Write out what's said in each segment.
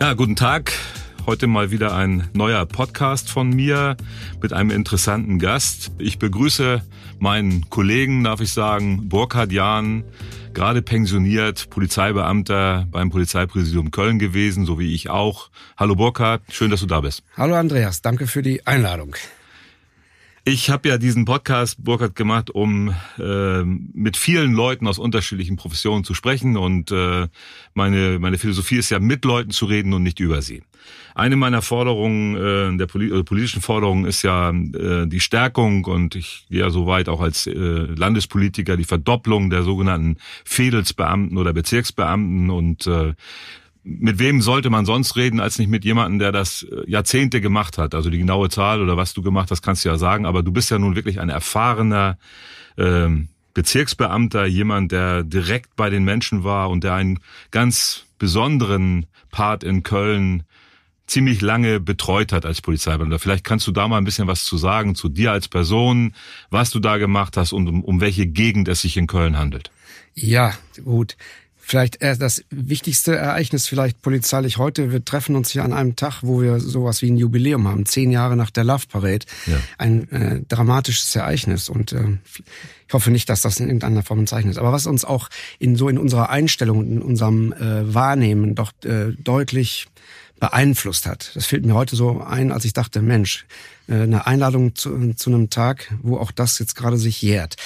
Ja, guten Tag. Heute mal wieder ein neuer Podcast von mir mit einem interessanten Gast. Ich begrüße meinen Kollegen, darf ich sagen, Burkhard Jahn, gerade pensioniert, Polizeibeamter beim Polizeipräsidium Köln gewesen, so wie ich auch. Hallo Burkhard, schön, dass du da bist. Hallo Andreas, danke für die Einladung. Ich habe ja diesen Podcast, Burkhard, gemacht, um äh, mit vielen Leuten aus unterschiedlichen Professionen zu sprechen. Und äh, meine, meine Philosophie ist ja, mit Leuten zu reden und nicht über sie. Eine meiner Forderungen, äh, der poli äh, politischen Forderungen ist ja äh, die Stärkung und ich gehe ja so weit auch als äh, Landespolitiker die Verdopplung der sogenannten Fädelsbeamten oder Bezirksbeamten und äh, mit wem sollte man sonst reden, als nicht mit jemandem, der das äh, Jahrzehnte gemacht hat? Also die genaue Zahl oder was du gemacht hast, kannst du ja sagen, aber du bist ja nun wirklich ein erfahrener ähm, Bezirksbeamter, jemand, der direkt bei den Menschen war und der einen ganz besonderen Part in Köln ziemlich lange betreut hat als Polizeibeamter. Vielleicht kannst du da mal ein bisschen was zu sagen, zu dir als Person, was du da gemacht hast und um, um welche Gegend es sich in Köln handelt. Ja, gut. Vielleicht das wichtigste Ereignis vielleicht polizeilich heute. Wir treffen uns hier an einem Tag, wo wir sowas wie ein Jubiläum haben, zehn Jahre nach der Love Parade. Ja. Ein äh, dramatisches Ereignis und äh, ich hoffe nicht, dass das in irgendeiner Form ein Zeichen ist. Aber was uns auch in so in unserer Einstellung, in unserem äh, Wahrnehmen doch äh, deutlich beeinflusst hat. Das fällt mir heute so ein, als ich dachte, Mensch, äh, eine Einladung zu, zu einem Tag, wo auch das jetzt gerade sich jährt.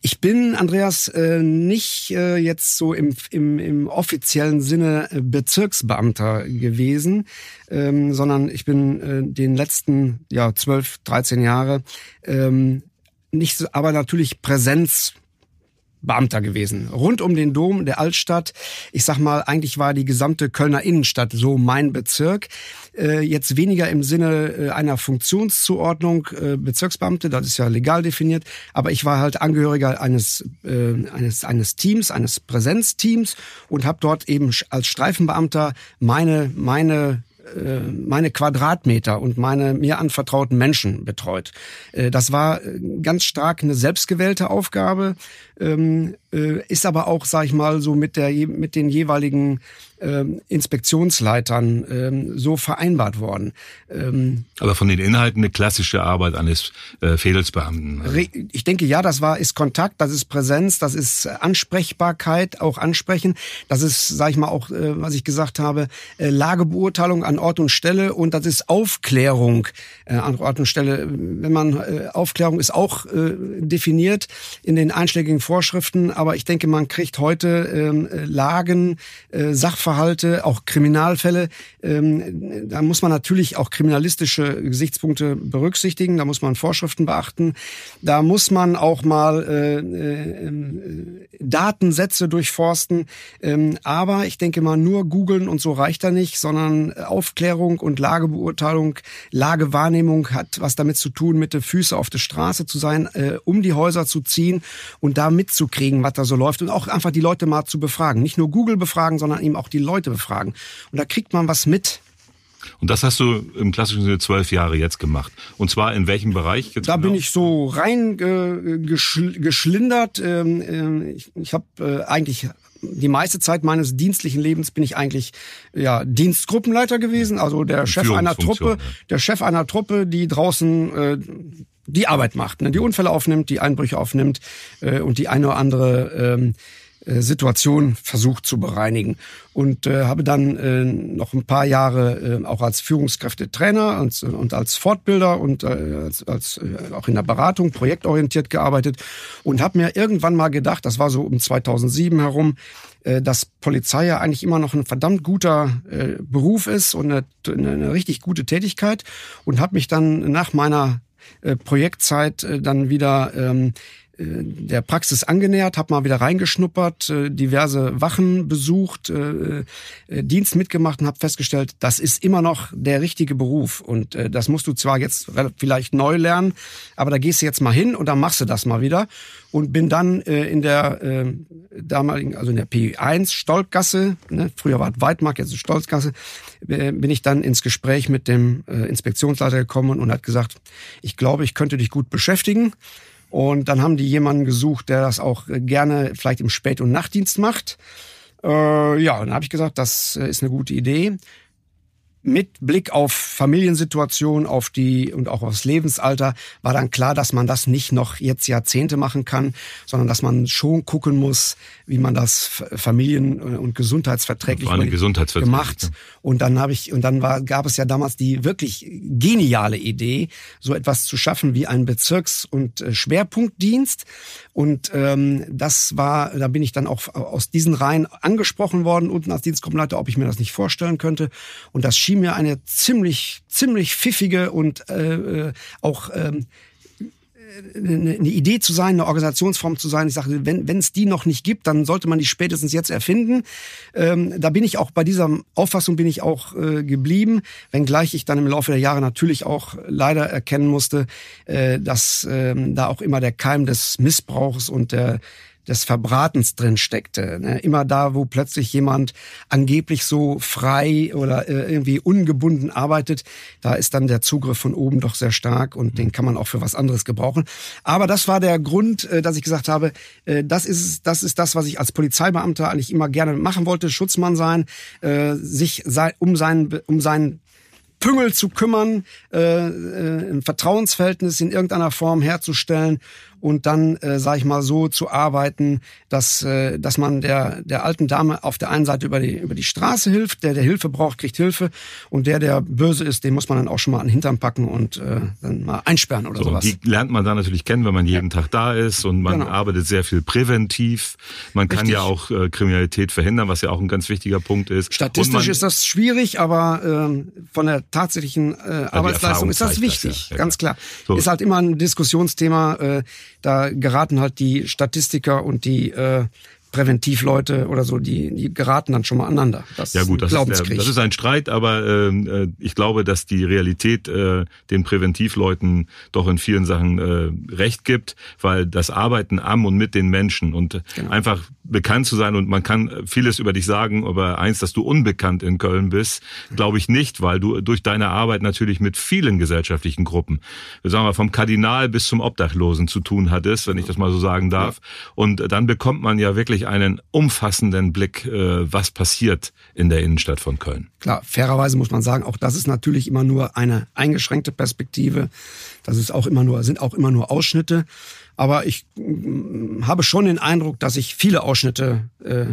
Ich bin, Andreas, äh, nicht äh, jetzt so im, im, im offiziellen Sinne Bezirksbeamter gewesen, ähm, sondern ich bin den letzten ja, 12, 13 Jahre ähm, nicht, aber natürlich Präsenz Beamter gewesen. Rund um den Dom der Altstadt. Ich sag mal, eigentlich war die gesamte Kölner Innenstadt so mein Bezirk. Äh, jetzt weniger im Sinne äh, einer Funktionszuordnung äh, Bezirksbeamte, das ist ja legal definiert, aber ich war halt Angehöriger eines, eines, eines Teams, eines Präsenzteams und habe dort eben als Streifenbeamter meine, meine meine Quadratmeter und meine mir anvertrauten Menschen betreut. Das war ganz stark eine selbstgewählte Aufgabe, ähm, ist aber auch, sag ich mal, so mit der mit den jeweiligen ähm, Inspektionsleitern ähm, so vereinbart worden. Ähm, Aber von den Inhalten eine klassische Arbeit eines äh, Fädelsbeamten. Ich denke, ja, das war ist Kontakt, das ist Präsenz, das ist Ansprechbarkeit, auch ansprechen. Das ist, sag ich mal, auch, äh, was ich gesagt habe, äh, Lagebeurteilung an Ort und Stelle und das ist Aufklärung äh, an Ort und Stelle. Wenn man äh, Aufklärung ist auch äh, definiert in den einschlägigen Vorschriften, aber ich denke, man kriegt heute äh, Lagen, äh, Sachverhalte auch Kriminalfälle. Ähm, da muss man natürlich auch kriminalistische Gesichtspunkte berücksichtigen. Da muss man Vorschriften beachten. Da muss man auch mal äh, äh, Datensätze durchforsten. Ähm, aber ich denke mal, nur googeln und so reicht da nicht, sondern Aufklärung und Lagebeurteilung, Lagewahrnehmung hat was damit zu tun, mit den Füßen auf der Straße zu sein, äh, um die Häuser zu ziehen und da mitzukriegen, was da so läuft und auch einfach die Leute mal zu befragen. Nicht nur Google befragen, sondern eben auch die Leute befragen. Und da kriegt man was mit. Und das hast du im klassischen Sinne zwölf Jahre jetzt gemacht. Und zwar in welchem Bereich? Jetzt da genau? bin ich so rein äh, geschl geschlindert. Ähm, äh, ich ich habe äh, eigentlich die meiste Zeit meines dienstlichen Lebens bin ich eigentlich ja Dienstgruppenleiter gewesen, also der Chef einer Truppe, ja. der Chef einer Truppe, die draußen äh, die Arbeit macht, ne? die Unfälle aufnimmt, die Einbrüche aufnimmt äh, und die eine oder andere ähm, äh, Situation versucht zu bereinigen. Und äh, habe dann äh, noch ein paar Jahre äh, auch als Führungskräftetrainer und, und als Fortbilder und äh, als, als äh, auch in der Beratung projektorientiert gearbeitet und habe mir irgendwann mal gedacht, das war so um 2007 herum, äh, dass Polizei ja eigentlich immer noch ein verdammt guter äh, Beruf ist und eine, eine richtig gute Tätigkeit und habe mich dann nach meiner äh, Projektzeit äh, dann wieder ähm, der Praxis angenähert, habe mal wieder reingeschnuppert, äh, diverse Wachen besucht, äh, äh, Dienst mitgemacht und habe festgestellt, das ist immer noch der richtige Beruf. Und das musst du zwar jetzt vielleicht neu lernen, aber da gehst du jetzt mal hin und dann machst du das mal wieder. Und bin dann in der damaligen, also in der P1 Stolkgasse, ne, früher war es Weidmark, jetzt ist Stolzgasse, bin ich dann ins Gespräch mit dem Inspektionsleiter gekommen und hat gesagt, ich glaube, ich könnte dich gut beschäftigen. Und dann haben die jemanden gesucht, der das auch gerne vielleicht im Spät- und Nachtdienst macht. Äh, ja, dann habe ich gesagt, das ist eine gute Idee. Mit Blick auf Familiensituation, auf die und auch aufs Lebensalter war dann klar, dass man das nicht noch jetzt Jahrzehnte machen kann, sondern dass man schon gucken muss, wie man das Familien- und gesundheitsverträglich gemacht. Ja. Und dann habe ich und dann war gab es ja damals die wirklich geniale Idee, so etwas zu schaffen wie ein Bezirks- und äh, Schwerpunktdienst. Und ähm, das war, da bin ich dann auch aus diesen Reihen angesprochen worden unten als Dienstgruppenleiter, ob ich mir das nicht vorstellen könnte. Und das schien mir eine ziemlich, ziemlich pfiffige und äh, äh auch ähm, eine Idee zu sein, eine Organisationsform zu sein. Ich sage, wenn wenn es die noch nicht gibt, dann sollte man die spätestens jetzt erfinden. Ähm, da bin ich auch bei dieser Auffassung bin ich auch äh, geblieben, wenngleich ich dann im Laufe der Jahre natürlich auch leider erkennen musste, äh, dass äh, da auch immer der Keim des Missbrauchs und der des Verbratens drin steckte. Ne? Immer da, wo plötzlich jemand angeblich so frei oder äh, irgendwie ungebunden arbeitet, da ist dann der Zugriff von oben doch sehr stark und den kann man auch für was anderes gebrauchen. Aber das war der Grund, äh, dass ich gesagt habe, äh, das ist das ist das, was ich als Polizeibeamter eigentlich immer gerne machen wollte: Schutzmann sein, sich um seinen um seinen Püngel zu kümmern, ein Vertrauensverhältnis in irgendeiner Form herzustellen und dann, äh, sage ich mal, so zu arbeiten, dass, äh, dass man der, der alten Dame auf der einen Seite über die, über die Straße hilft, der, der Hilfe braucht, kriegt Hilfe und der, der böse ist, den muss man dann auch schon mal an den Hintern packen und äh, dann mal einsperren oder so, sowas. Die lernt man dann natürlich kennen, wenn man jeden ja. Tag da ist und man genau. arbeitet sehr viel präventiv. Man kann Richtig. ja auch äh, Kriminalität verhindern, was ja auch ein ganz wichtiger Punkt ist. Statistisch ist das schwierig, aber äh, von der tatsächlichen äh, Arbeitsleistung ist das wichtig, das, ja. ganz klar. So. Ist halt immer ein Diskussionsthema. Äh, da geraten halt die Statistiker und die äh, Präventivleute oder so, die, die geraten dann schon mal aneinander. Das ja gut, das ist, der, das ist ein Streit, aber ähm, äh, ich glaube, dass die Realität äh, den Präventivleuten doch in vielen Sachen äh, recht gibt, weil das Arbeiten am und mit den Menschen und genau. einfach bekannt zu sein und man kann vieles über dich sagen, aber eins, dass du unbekannt in Köln bist, glaube ich nicht, weil du durch deine Arbeit natürlich mit vielen gesellschaftlichen Gruppen, sagen wir vom Kardinal bis zum Obdachlosen zu tun hattest, wenn ich das mal so sagen darf. Und dann bekommt man ja wirklich einen umfassenden Blick, äh, was passiert in der Innenstadt von Köln. Klar, fairerweise muss man sagen, auch das ist natürlich immer nur eine eingeschränkte Perspektive. Das ist auch immer nur, sind auch immer nur Ausschnitte. Aber ich mm, habe schon den Eindruck, dass ich viele Ausschnitte äh,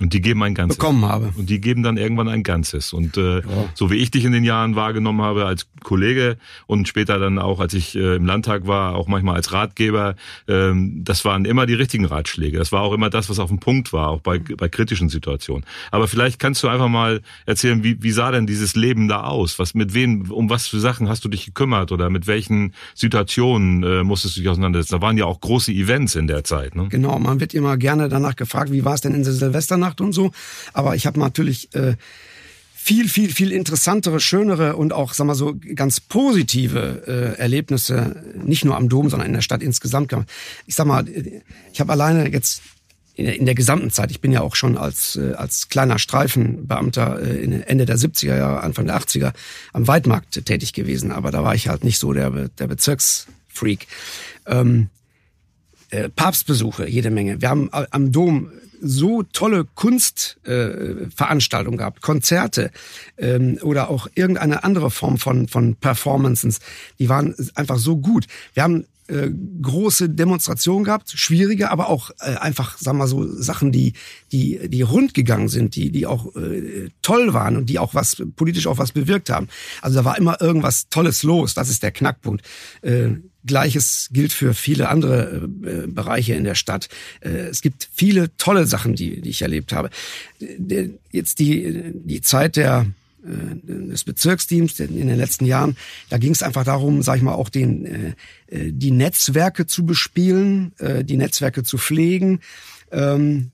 und die geben ein Ganzes. Bekommen habe. Und die geben dann irgendwann ein Ganzes. Und äh, ja. so wie ich dich in den Jahren wahrgenommen habe als Kollege und später dann auch, als ich äh, im Landtag war, auch manchmal als Ratgeber, ähm, das waren immer die richtigen Ratschläge. Das war auch immer das, was auf dem Punkt war, auch bei, bei kritischen Situationen. Aber vielleicht kannst du einfach mal erzählen, wie, wie sah denn dieses Leben da aus? Was mit wem, um was für Sachen hast du dich gekümmert oder mit welchen Situationen äh, musstest du dich auseinandersetzen? Da waren ja auch große Events in der Zeit. Ne? Genau, man wird immer gerne danach gefragt, wie war es denn in Silvester? Nacht und so. Aber ich habe natürlich äh, viel, viel, viel interessantere, schönere und auch, sag mal so, ganz positive äh, Erlebnisse, nicht nur am Dom, sondern in der Stadt insgesamt gehabt. Ich sag mal, ich habe alleine jetzt in der, in der gesamten Zeit, ich bin ja auch schon als, äh, als kleiner Streifenbeamter äh, Ende der 70er Jahre, Anfang der 80er am Weidmarkt tätig gewesen, aber da war ich halt nicht so der, der Bezirksfreak. Ähm, äh, Papstbesuche, jede Menge. Wir haben am Dom so tolle Kunstveranstaltungen äh, gehabt, Konzerte ähm, oder auch irgendeine andere Form von, von Performances. Die waren einfach so gut. Wir haben äh, große Demonstrationen gehabt, schwierige, aber auch äh, einfach, sagen wir mal so, Sachen, die, die, die rund gegangen sind, die, die auch äh, toll waren und die auch was, politisch auch was bewirkt haben. Also da war immer irgendwas Tolles los, das ist der Knackpunkt. Äh, Gleiches gilt für viele andere äh, Bereiche in der Stadt. Äh, es gibt viele tolle Sachen, die, die ich erlebt habe. Jetzt die, die Zeit der äh, des Bezirksteams in den letzten Jahren, da ging es einfach darum, sag ich mal, auch den äh, die Netzwerke zu bespielen, äh, die Netzwerke zu pflegen. Ähm,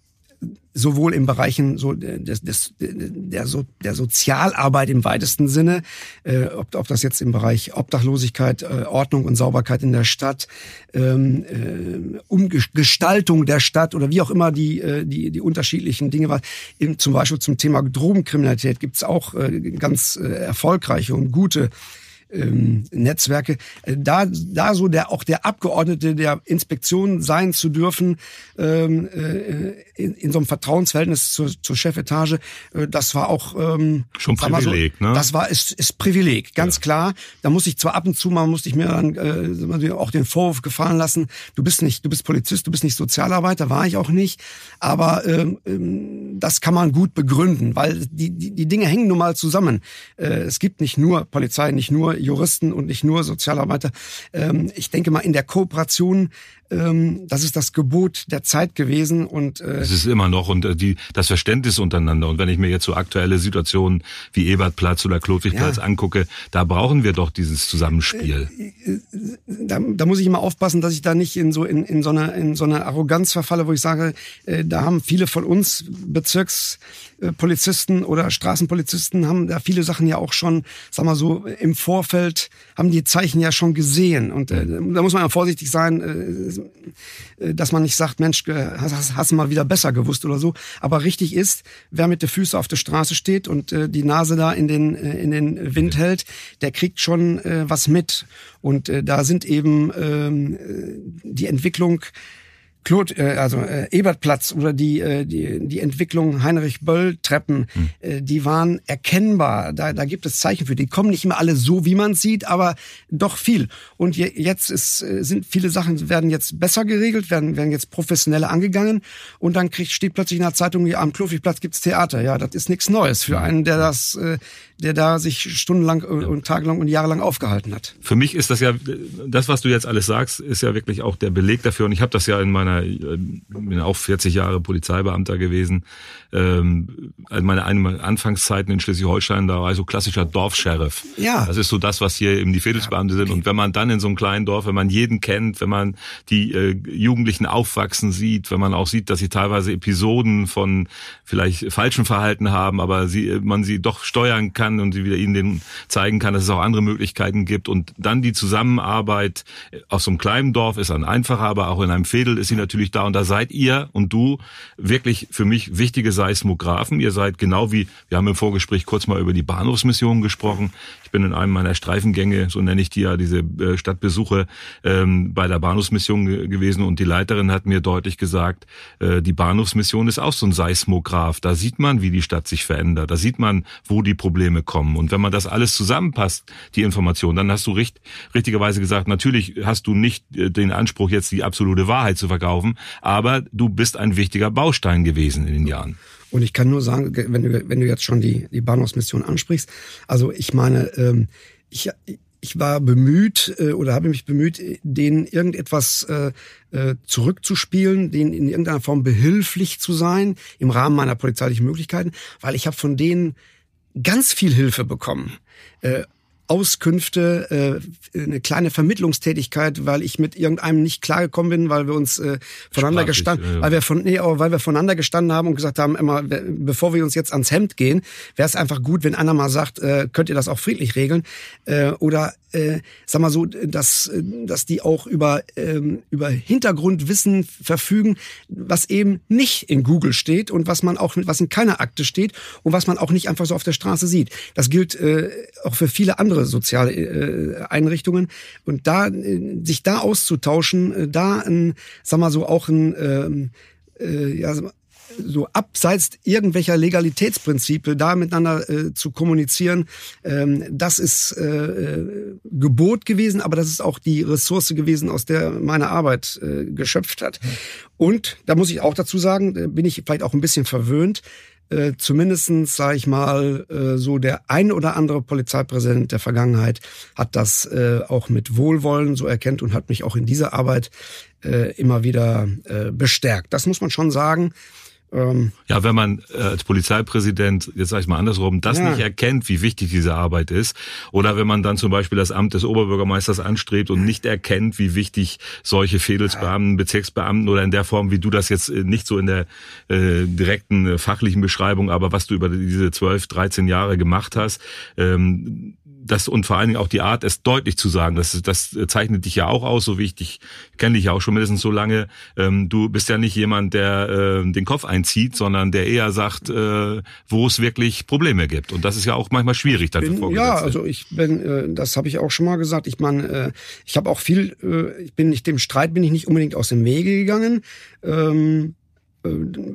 sowohl im Bereichen so des, des, der, so, der Sozialarbeit im weitesten Sinne, äh, ob, ob das jetzt im Bereich Obdachlosigkeit, äh, Ordnung und Sauberkeit in der Stadt, ähm, äh, Umgestaltung der Stadt oder wie auch immer die, äh, die, die unterschiedlichen Dinge war. Eben zum Beispiel zum Thema Drogenkriminalität gibt es auch äh, ganz äh, erfolgreiche und gute ähm, Netzwerke. Äh, da, da so der auch der Abgeordnete der Inspektion sein zu dürfen ähm, äh, in, in so einem Vertrauensverhältnis zur, zur Chefetage, äh, das war auch ähm, schon Privileg, so, ne? Das war ist, ist Privileg, ganz ja. klar. Da muss ich zwar ab und zu mal musste ich mir dann äh, auch den Vorwurf gefallen lassen, du bist nicht, du bist Polizist, du bist nicht Sozialarbeiter, war ich auch nicht, aber ähm, ähm das kann man gut begründen, weil die, die, die Dinge hängen nun mal zusammen. Äh, es gibt nicht nur Polizei, nicht nur Juristen und nicht nur Sozialarbeiter. Ähm, ich denke mal, in der Kooperation ähm, das ist das Gebot der Zeit gewesen und äh, es ist immer noch und äh, die das Verständnis untereinander und wenn ich mir jetzt so aktuelle Situationen wie Ebertplatz oder Klotwigplatz ja. angucke, da brauchen wir doch dieses Zusammenspiel. Äh, äh, da, da muss ich immer aufpassen, dass ich da nicht in so in, in so einer in so einer Arroganz verfalle, wo ich sage, äh, da haben viele von uns Bezirkspolizisten oder Straßenpolizisten haben da viele Sachen ja auch schon, sag mal so im Vorfeld haben die Zeichen ja schon gesehen und äh, da muss man ja vorsichtig sein. Äh, äh, dass man nicht sagt, Mensch, hast, hast du mal wieder besser gewusst oder so. Aber richtig ist, wer mit den Füßen auf der Straße steht und äh, die Nase da in den, äh, in den Wind hält, der kriegt schon äh, was mit. Und äh, da sind eben ähm, äh, die Entwicklung Claude, äh, also äh, Ebertplatz oder die, äh, die, die Entwicklung Heinrich-Böll-Treppen, hm. äh, die waren erkennbar. Da, da gibt es Zeichen für. Die kommen nicht immer alle so, wie man sieht, aber doch viel. Und je, jetzt ist, äh, sind viele Sachen werden jetzt besser geregelt, werden, werden jetzt professioneller angegangen. Und dann kriegt, steht plötzlich in der Zeitung, ja, am Klofigplatz gibt's Theater. Ja, das ist nichts Neues für einen, der das, äh, der da sich stundenlang und tagelang und jahrelang aufgehalten hat. Für mich ist das ja, das, was du jetzt alles sagst, ist ja wirklich auch der Beleg dafür. Und ich habe das ja in meiner, ich äh, bin auch 40 Jahre Polizeibeamter gewesen. Ähm, meine Anfangszeiten in Schleswig-Holstein, da war ich so klassischer Dorfsheriff. Ja. Das ist so das, was hier eben die Fädelsbeamte sind. Und wenn man dann in so einem kleinen Dorf, wenn man jeden kennt, wenn man die äh, Jugendlichen aufwachsen sieht, wenn man auch sieht, dass sie teilweise Episoden von vielleicht falschem Verhalten haben, aber sie, man sie doch steuern kann, und sie wieder ihnen den zeigen kann, dass es auch andere Möglichkeiten gibt. Und dann die Zusammenarbeit aus so einem kleinen Dorf ist dann einfacher, aber auch in einem Fädel ist sie natürlich da. Und da seid ihr und du wirklich für mich wichtige Seismographen. Ihr seid genau wie, wir haben im Vorgespräch kurz mal über die Bahnhofsmission gesprochen. Ich bin in einem meiner Streifengänge, so nenne ich die ja, diese äh, Stadtbesuche, ähm, bei der Bahnhofsmission gewesen und die Leiterin hat mir deutlich gesagt, äh, die Bahnhofsmission ist auch so ein Seismograph. Da sieht man, wie die Stadt sich verändert. Da sieht man, wo die Probleme kommen. Und wenn man das alles zusammenpasst, die Information, dann hast du richt, richtigerweise gesagt, natürlich hast du nicht äh, den Anspruch, jetzt die absolute Wahrheit zu verkaufen, aber du bist ein wichtiger Baustein gewesen in den Jahren. Und ich kann nur sagen, wenn du, wenn du jetzt schon die, die Bahnhofsmission ansprichst, also ich meine, ähm, ich, ich war bemüht äh, oder habe mich bemüht, denen irgendetwas äh, äh, zurückzuspielen, denen in irgendeiner Form behilflich zu sein im Rahmen meiner polizeilichen Möglichkeiten, weil ich habe von denen ganz viel Hilfe bekommen. Äh, Auskünfte, äh, eine kleine Vermittlungstätigkeit, weil ich mit irgendeinem nicht klargekommen bin, weil wir uns äh, voneinander gestanden, ja. weil wir von nee, aber weil wir voneinander gestanden haben und gesagt haben, immer bevor wir uns jetzt ans Hemd gehen, wäre es einfach gut, wenn einer mal sagt, äh, könnt ihr das auch friedlich regeln äh, oder äh, sag mal so, dass dass die auch über ähm, über Hintergrundwissen verfügen, was eben nicht in Google steht und was man auch was in keiner Akte steht und was man auch nicht einfach so auf der Straße sieht. Das gilt äh, auch für viele andere andere soziale äh, Einrichtungen. Und da äh, sich da auszutauschen, äh, da ein, sag mal so auch ein ähm, äh, ja, so abseits irgendwelcher Legalitätsprinzipe da miteinander äh, zu kommunizieren, ähm, das ist äh, äh, Gebot gewesen, aber das ist auch die Ressource gewesen, aus der meine Arbeit äh, geschöpft hat. Und da muss ich auch dazu sagen, bin ich vielleicht auch ein bisschen verwöhnt äh, zumindestens, sage ich mal, äh, so der ein oder andere Polizeipräsident der Vergangenheit hat das äh, auch mit Wohlwollen so erkennt und hat mich auch in dieser Arbeit äh, immer wieder äh, bestärkt. Das muss man schon sagen. Ähm, ja, wenn man äh, als Polizeipräsident, jetzt sage ich mal andersrum, das ja. nicht erkennt, wie wichtig diese Arbeit ist, oder wenn man dann zum Beispiel das Amt des Oberbürgermeisters anstrebt und nicht erkennt, wie wichtig solche Fädelsbeamten, Bezirksbeamten oder in der Form, wie du das jetzt äh, nicht so in der äh, direkten äh, fachlichen Beschreibung, aber was du über diese 12, 13 Jahre gemacht hast, ähm, das und vor allen Dingen auch die Art, es deutlich zu sagen, das, das zeichnet dich ja auch aus, so wie ich dich kenne dich ja auch schon mindestens so lange. Ähm, du bist ja nicht jemand, der äh, den Kopf einzieht, sondern der eher sagt, äh, wo es wirklich Probleme gibt. Und das ist ja auch manchmal schwierig dann bin, Ja, also ich bin, äh, das habe ich auch schon mal gesagt. Ich meine, äh, ich habe auch viel, äh, ich bin nicht dem Streit bin ich nicht unbedingt aus dem Wege gegangen. Ähm, äh,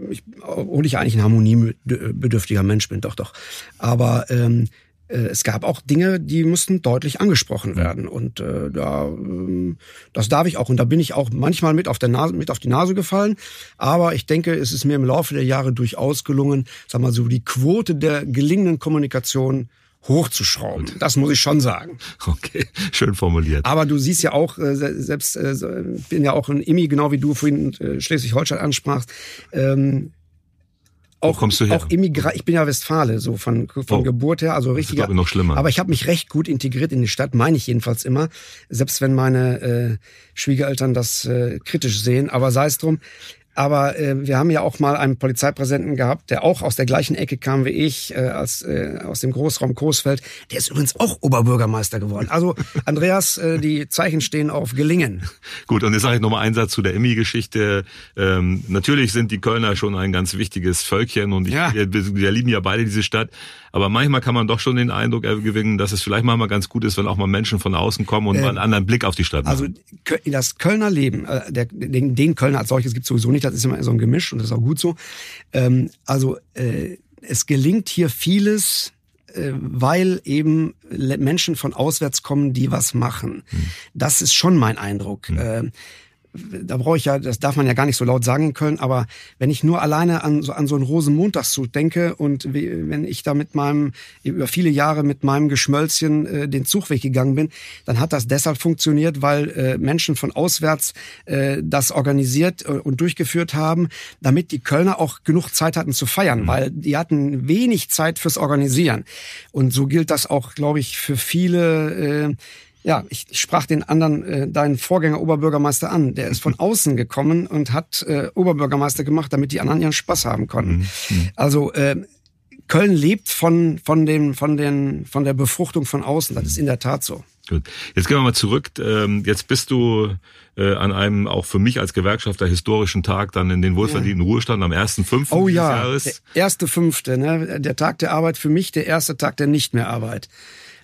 ich, obwohl ich eigentlich ein harmoniebedürftiger Mensch bin, doch, doch. Aber ähm, äh, es gab auch Dinge, die mussten deutlich angesprochen werden. Und äh, da, äh, das darf ich auch. Und da bin ich auch manchmal mit auf, der Nase, mit auf die Nase gefallen. Aber ich denke, es ist mir im Laufe der Jahre durchaus gelungen, sag mal so, die Quote der gelingenden Kommunikation hochzuschrauben. Das muss ich schon sagen. Okay, schön formuliert. Aber du siehst ja auch, äh, selbst äh, bin ja auch ein Immi, genau wie du vorhin äh, Schleswig-Holstein ansprachst. Ähm, auch? Auch Immigrant. Ich bin ja Westfale, so von, von oh. Geburt her, also richtig. Das ist, noch schlimmer. Aber ich habe mich recht gut integriert in die Stadt, meine ich jedenfalls immer. Selbst wenn meine äh, Schwiegereltern das äh, kritisch sehen. Aber sei es drum. Aber äh, wir haben ja auch mal einen Polizeipräsidenten gehabt, der auch aus der gleichen Ecke kam wie ich, äh, als, äh, aus dem Großraum Coesfeld. Der ist übrigens auch Oberbürgermeister geworden. Also Andreas, äh, die Zeichen stehen auf Gelingen. Gut, und jetzt sage ich nochmal einen Satz zu der Emmy-Geschichte. Ähm, natürlich sind die Kölner schon ein ganz wichtiges Völkchen und ich, ja. wir, wir lieben ja beide diese Stadt. Aber manchmal kann man doch schon den Eindruck gewinnen, dass es vielleicht mal ganz gut ist, wenn auch mal Menschen von außen kommen und äh, mal einen anderen Blick auf die Stadt machen. Also das Kölner Leben, äh, der, den, den Kölner als solches gibt es sowieso nicht, das ist immer so ein Gemisch und das ist auch gut so. Ähm, also äh, es gelingt hier vieles, äh, weil eben Menschen von auswärts kommen, die was machen. Hm. Das ist schon mein Eindruck. Hm. Da brauche ich ja, das darf man ja gar nicht so laut sagen Köln, aber wenn ich nur alleine an so, an so einen Rosenmontagszug denke und wenn ich da mit meinem, über viele Jahre mit meinem Geschmölzchen äh, den Zugweg gegangen bin, dann hat das deshalb funktioniert, weil äh, Menschen von auswärts äh, das organisiert äh, und durchgeführt haben, damit die Kölner auch genug Zeit hatten zu feiern, mhm. weil die hatten wenig Zeit fürs Organisieren. Und so gilt das auch, glaube ich, für viele äh, ja, ich, ich sprach den anderen, äh, deinen Vorgänger Oberbürgermeister an. Der ist von außen gekommen und hat äh, Oberbürgermeister gemacht, damit die anderen ihren Spaß haben konnten. Mhm. mhm. Also äh, Köln lebt von von den von den von der Befruchtung von außen. Das ist in der Tat so. Gut. Jetzt gehen wir mal zurück. Ähm, jetzt bist du äh, an einem auch für mich als Gewerkschafter historischen Tag dann in den wohlverdienten ja. Ruhestand am 1.5. Oh ja, Jahres. der erste fünfte, ne? Der Tag der Arbeit für mich, der erste Tag der nicht mehr Arbeit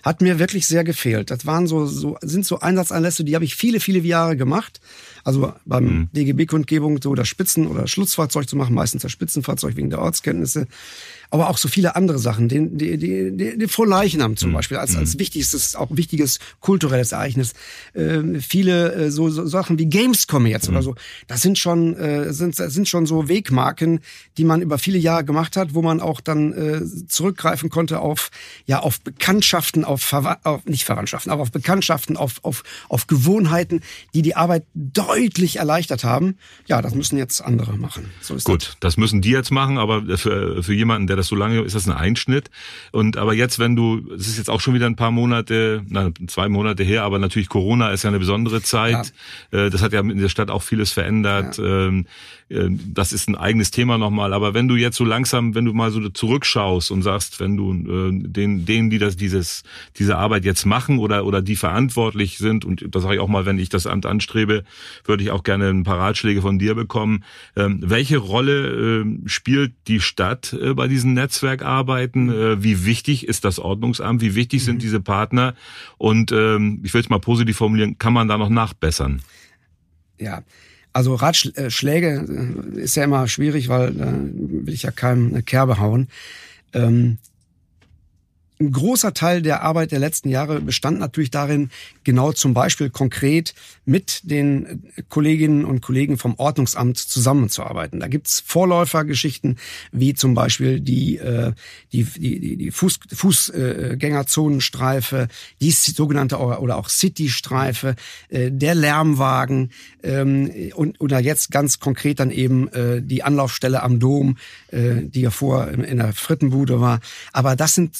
hat mir wirklich sehr gefehlt. Das waren so, so sind so Einsatzanlässe, die habe ich viele, viele Jahre gemacht. Also beim mhm. DGB-Kundgebung so das Spitzen- oder Schlussfahrzeug zu machen, meistens das Spitzenfahrzeug wegen der Ortskenntnisse aber auch so viele andere Sachen. Den, die, die, die, die Frohleichnam zum mhm. Beispiel als, als mhm. wichtigstes, auch wichtiges kulturelles Ereignis. Äh, viele äh, so, so Sachen wie Gamescom jetzt mhm. oder so. Das sind schon, äh, sind, sind schon so Wegmarken, die man über viele Jahre gemacht hat, wo man auch dann äh, zurückgreifen konnte auf, ja, auf Bekanntschaften, auf, Verwa auf nicht Verwandtschaften, aber auf Bekanntschaften, auf, auf, auf Gewohnheiten, die die Arbeit deutlich erleichtert haben. Ja, das müssen jetzt andere machen. So ist Gut, das. das müssen die jetzt machen, aber für, für jemanden, der das so lange, ist das ein Einschnitt. Und aber jetzt, wenn du, es ist jetzt auch schon wieder ein paar Monate, na, zwei Monate her, aber natürlich Corona ist ja eine besondere Zeit. Ja. Äh, das hat ja in der Stadt auch vieles verändert. Ja. Ähm, äh, das ist ein eigenes Thema nochmal. Aber wenn du jetzt so langsam, wenn du mal so zurückschaust und sagst, wenn du äh, den, denen, die das, dieses, diese Arbeit jetzt machen oder, oder die verantwortlich sind, und das sage ich auch mal, wenn ich das Amt anstrebe, würde ich auch gerne ein paar Ratschläge von dir bekommen. Ähm, welche Rolle spielt die Stadt äh, bei diesen Netzwerkarbeiten? Äh, wie wichtig ist das Ordnungsamt? Wie wichtig sind mhm. diese Partner? Und ähm, ich will es mal positiv formulieren, kann man da noch nachbessern? Ja, also Ratschläge äh, ist ja immer schwierig, weil da will ich ja keinem eine Kerbe hauen. Ähm, ein großer Teil der Arbeit der letzten Jahre bestand natürlich darin, genau zum Beispiel konkret mit den Kolleginnen und Kollegen vom Ordnungsamt zusammenzuarbeiten. Da gibt's Vorläufergeschichten, wie zum Beispiel die, äh, die, die, die Fuß, Fußgängerzonenstreife, die sogenannte oder auch City-Streife, äh, der Lärmwagen ähm, und oder jetzt ganz konkret dann eben äh, die Anlaufstelle am Dom, die ja vor in der Frittenbude war. Aber das sind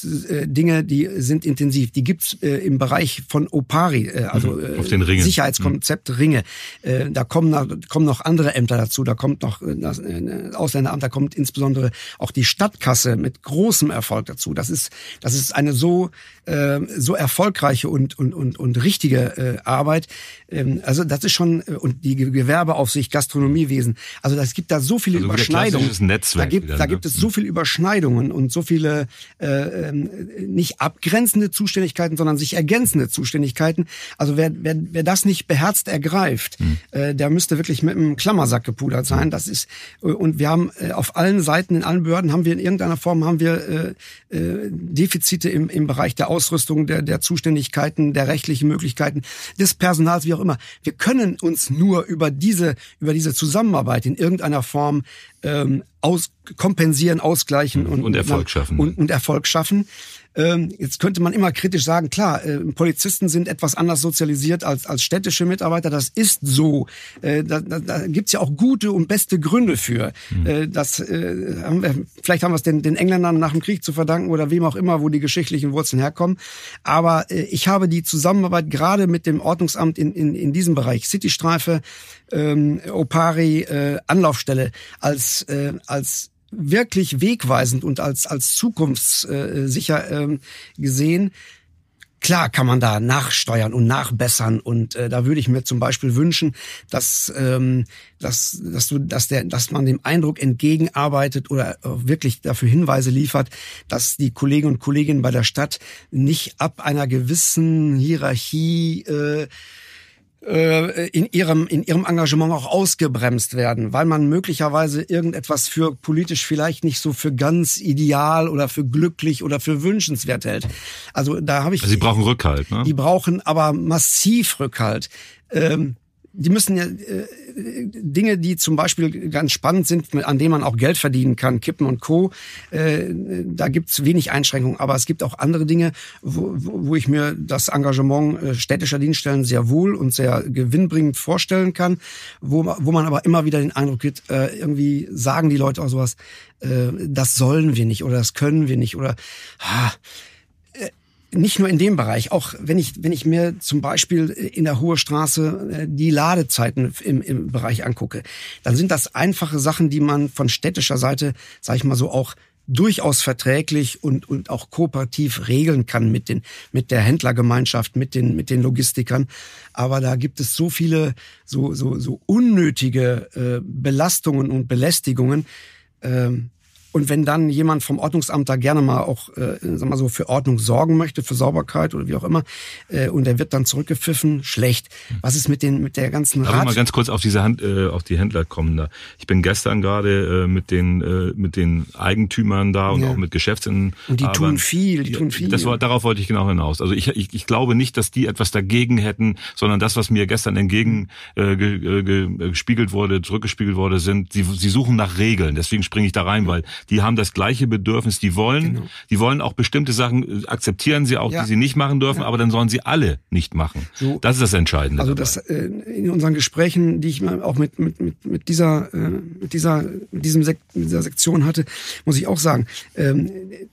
Dinge, die sind intensiv. Die gibt's äh, im Bereich von Opari, äh, also mhm. Auf den Ringen. Sicherheitskonzept mhm. Ringe. Äh, da kommen, noch, kommen noch andere Ämter dazu. Da kommt noch äh, das äh, Ausländeramt, da kommt insbesondere auch die Stadtkasse mit großem Erfolg dazu. Das ist, das ist eine so äh, so erfolgreiche und und und und richtige äh, Arbeit. Ähm, also das ist schon äh, und die Gewerbeaufsicht, Gastronomiewesen. Also es gibt da so viele also Überschneidungen. Netzwerk da gibt, wieder, da gibt es so viele Überschneidungen und so viele äh, ähm, nicht abgrenzende Zuständigkeiten, sondern sich ergänzende Zuständigkeiten. Also wer, wer, wer das nicht beherzt ergreift, hm. äh, der müsste wirklich mit einem Klammersack gepudert sein. Das ist äh, und wir haben äh, auf allen Seiten in allen Behörden haben wir in irgendeiner Form haben wir äh, äh, Defizite im, im Bereich der Ausrüstung, der, der Zuständigkeiten, der rechtlichen Möglichkeiten, des Personals, wie auch immer. Wir können uns nur über diese über diese Zusammenarbeit in irgendeiner Form ähm, aus, kompensieren, ausgleichen und, und Erfolg schaffen. Und, und Erfolg schaffen. Ähm, jetzt könnte man immer kritisch sagen, klar, äh, Polizisten sind etwas anders sozialisiert als, als städtische Mitarbeiter. Das ist so. Äh, da da, da gibt ja auch gute und beste Gründe für. Mhm. Äh, das, äh, haben wir, vielleicht haben wir es den, den Engländern nach dem Krieg zu verdanken oder wem auch immer, wo die geschichtlichen Wurzeln herkommen. Aber äh, ich habe die Zusammenarbeit gerade mit dem Ordnungsamt in, in, in diesem Bereich, Citystreife, ähm, Opari, äh, Anlaufstelle, als, äh, als wirklich wegweisend und als, als zukunftssicher äh, gesehen. Klar kann man da nachsteuern und nachbessern und äh, da würde ich mir zum Beispiel wünschen, dass, ähm, dass, dass, du, dass, der, dass man dem Eindruck entgegenarbeitet oder wirklich dafür Hinweise liefert, dass die Kolleginnen und Kollegen bei der Stadt nicht ab einer gewissen Hierarchie äh, in ihrem, in ihrem Engagement auch ausgebremst werden, weil man möglicherweise irgendetwas für politisch vielleicht nicht so für ganz ideal oder für glücklich oder für wünschenswert hält. Also da habe ich. Also sie brauchen Rückhalt, ne? Die brauchen aber massiv Rückhalt. Ähm, die müssen ja äh, Dinge, die zum Beispiel ganz spannend sind, an denen man auch Geld verdienen kann, Kippen und Co. Äh, da gibt's wenig Einschränkungen, aber es gibt auch andere Dinge, wo, wo ich mir das Engagement äh, städtischer Dienststellen sehr wohl und sehr gewinnbringend vorstellen kann, wo, wo man aber immer wieder den Eindruck hat, äh, irgendwie sagen die Leute auch sowas, äh, das sollen wir nicht oder das können wir nicht oder ah, nicht nur in dem Bereich, auch wenn ich, wenn ich mir zum Beispiel in der Hohe Straße äh, die Ladezeiten im, im Bereich angucke, dann sind das einfache Sachen, die man von städtischer Seite, sage ich mal so, auch durchaus verträglich und, und auch kooperativ regeln kann mit den, mit der Händlergemeinschaft, mit den, mit den Logistikern. Aber da gibt es so viele, so, so, so unnötige äh, Belastungen und Belästigungen, ähm, und wenn dann jemand vom Ordnungsamt da gerne mal auch, äh, sag mal so, für Ordnung sorgen möchte, für Sauberkeit oder wie auch immer, äh, und der wird dann zurückgepfiffen, schlecht. Was ist mit den mit der ganzen Rat? mal ganz kurz auf diese Hand, äh, auf die Händler kommen da. Ich bin gestern gerade äh, mit den äh, mit den Eigentümern da und ja. auch mit Geschäftsinhabern. Und die tun viel, die tun viel. Das war, darauf wollte ich genau hinaus. Also ich, ich, ich glaube nicht, dass die etwas dagegen hätten, sondern das, was mir gestern entgegen äh, ge, ge, gespiegelt wurde, zurückgespiegelt wurde, sind, sie, sie suchen nach Regeln. Deswegen springe ich da rein, weil die haben das gleiche Bedürfnis, die wollen, genau. die wollen auch bestimmte Sachen, äh, akzeptieren sie auch, ja. die sie nicht machen dürfen, ja. aber dann sollen sie alle nicht machen. So, das ist das Entscheidende. Also das äh, in unseren Gesprächen, die ich auch mit, mit, mit, mit dieser, äh, mit dieser, mit diesem Sek dieser Sektion hatte, muss ich auch sagen, ähm,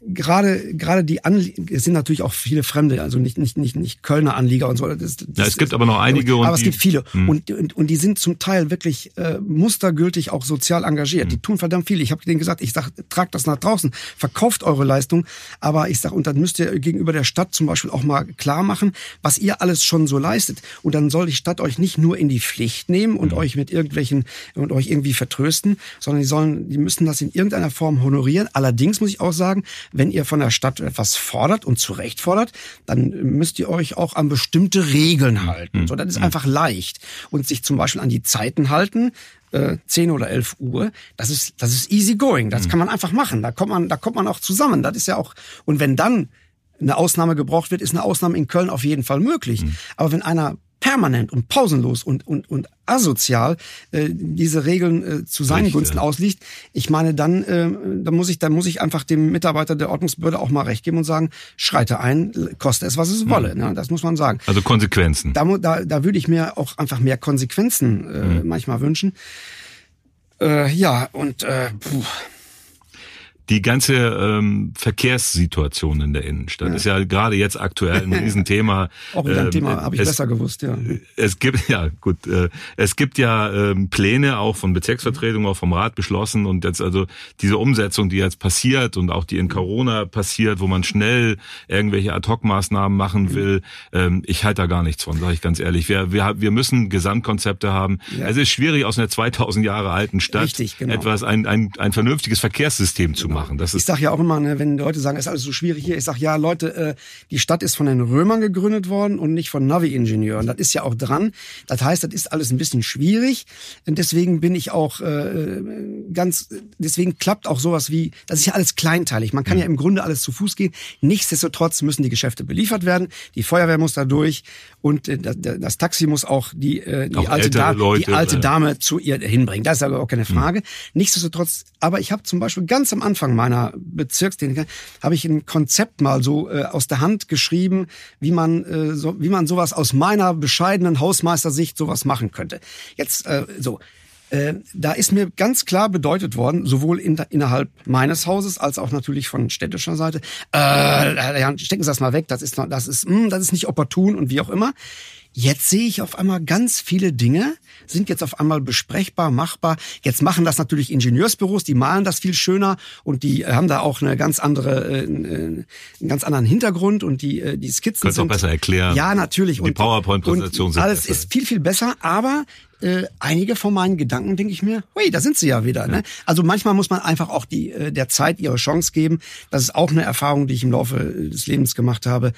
gerade, gerade die Anlieger, es sind natürlich auch viele Fremde, also nicht, nicht, nicht, nicht Kölner Anlieger und so. Das, das ja, es gibt aber noch einige. Und aber es gibt viele. Hm. Und, und, und die sind zum Teil wirklich äh, mustergültig auch sozial engagiert. Hm. Die tun verdammt viel. Ich habe denen gesagt, ich sag, tragt das nach draußen, verkauft eure Leistung. Aber ich sag, und dann müsst ihr gegenüber der Stadt zum Beispiel auch mal klar machen, was ihr alles schon so leistet. Und dann soll die Stadt euch nicht nur in die Pflicht nehmen und mhm. euch mit irgendwelchen und euch irgendwie vertrösten, sondern die sollen, die müssen das in irgendeiner Form honorieren. Allerdings muss ich auch sagen, wenn ihr von der Stadt etwas fordert und zu Recht fordert, dann müsst ihr euch auch an bestimmte Regeln mhm. halten. So, das ist mhm. einfach leicht. Und sich zum Beispiel an die Zeiten halten, äh, 10 oder 11 Uhr, das ist, das ist easy going. Das mhm. kann man einfach machen. Da kommt man, da kommt man auch zusammen. Das ist ja auch, und wenn dann eine Ausnahme gebraucht wird, ist eine Ausnahme in Köln auf jeden Fall möglich. Mhm. Aber wenn einer permanent und pausenlos und, und, und asozial äh, diese Regeln äh, zu seinen Richtig, Gunsten ja. ausliegt, ich meine, dann, äh, dann, muss ich, dann muss ich einfach dem Mitarbeiter der Ordnungsbehörde auch mal recht geben und sagen, schreite ein, koste es, was es mhm. wolle. Mhm. Ne? Das muss man sagen. Also Konsequenzen. Da, da, da würde ich mir auch einfach mehr Konsequenzen äh, mhm. manchmal wünschen. Äh, ja, und äh, puh. Die ganze ähm, Verkehrssituation in der Innenstadt ja. ist ja gerade jetzt aktuell ein Riesenthema. Auch wieder ein ähm, Thema, habe ich es, besser gewusst, ja. Es gibt, ja gut, äh, es gibt ja ähm, Pläne auch von Bezirksvertretungen, auch vom Rat beschlossen und jetzt also diese Umsetzung, die jetzt passiert und auch die in Corona passiert, wo man schnell irgendwelche Ad-Hoc-Maßnahmen machen mhm. will, ähm, ich halte da gar nichts von, sage ich ganz ehrlich. Wir, wir, wir müssen Gesamtkonzepte haben. Ja. Es ist schwierig, aus einer 2000 Jahre alten Stadt Richtig, genau. etwas, ein, ein, ein vernünftiges Verkehrssystem zu genau. Machen. Das ist ich sage ja auch immer, ne, wenn Leute sagen, es ist alles so schwierig hier, ich sage, ja Leute, äh, die Stadt ist von den Römern gegründet worden und nicht von Navi-Ingenieuren. Das ist ja auch dran. Das heißt, das ist alles ein bisschen schwierig. Und deswegen bin ich auch äh, ganz, deswegen klappt auch sowas wie, das ist ja alles kleinteilig. Man kann mhm. ja im Grunde alles zu Fuß gehen. Nichtsdestotrotz müssen die Geschäfte beliefert werden. Die Feuerwehr muss da durch und äh, das, das Taxi muss auch die, äh, die, auch alte, da Leute, die alte Dame zu ihr hinbringen. Das ist aber auch keine mhm. Frage. Mhm. Nichtsdestotrotz, aber ich habe zum Beispiel ganz am Anfang meiner Bezirksdienst habe ich ein Konzept mal so äh, aus der Hand geschrieben, wie man äh, so, wie man sowas aus meiner bescheidenen Hausmeistersicht sowas machen könnte. Jetzt äh, so äh, da ist mir ganz klar bedeutet worden, sowohl in, innerhalb meines Hauses als auch natürlich von städtischer Seite, äh, stecken Sie das mal weg, das ist, das ist, mh, hm, das ist nicht opportun und wie auch immer. Jetzt sehe ich auf einmal ganz viele Dinge, sind jetzt auf einmal besprechbar, machbar. Jetzt machen das natürlich Ingenieursbüros, die malen das viel schöner und die äh, haben da auch eine ganz andere, äh, äh, einen ganz anderen Hintergrund und die, die Skizzen Könntest sind... auch besser erklären. Ja, natürlich. Die PowerPoint-Präsentation sind Alles besser. ist viel, viel besser, aber äh, einige von meinen Gedanken denke ich mir, hui, da sind sie ja wieder. Ne? Ja. Ne? Also manchmal muss man einfach auch die der Zeit ihre Chance geben. Das ist auch eine Erfahrung, die ich im Laufe des Lebens gemacht habe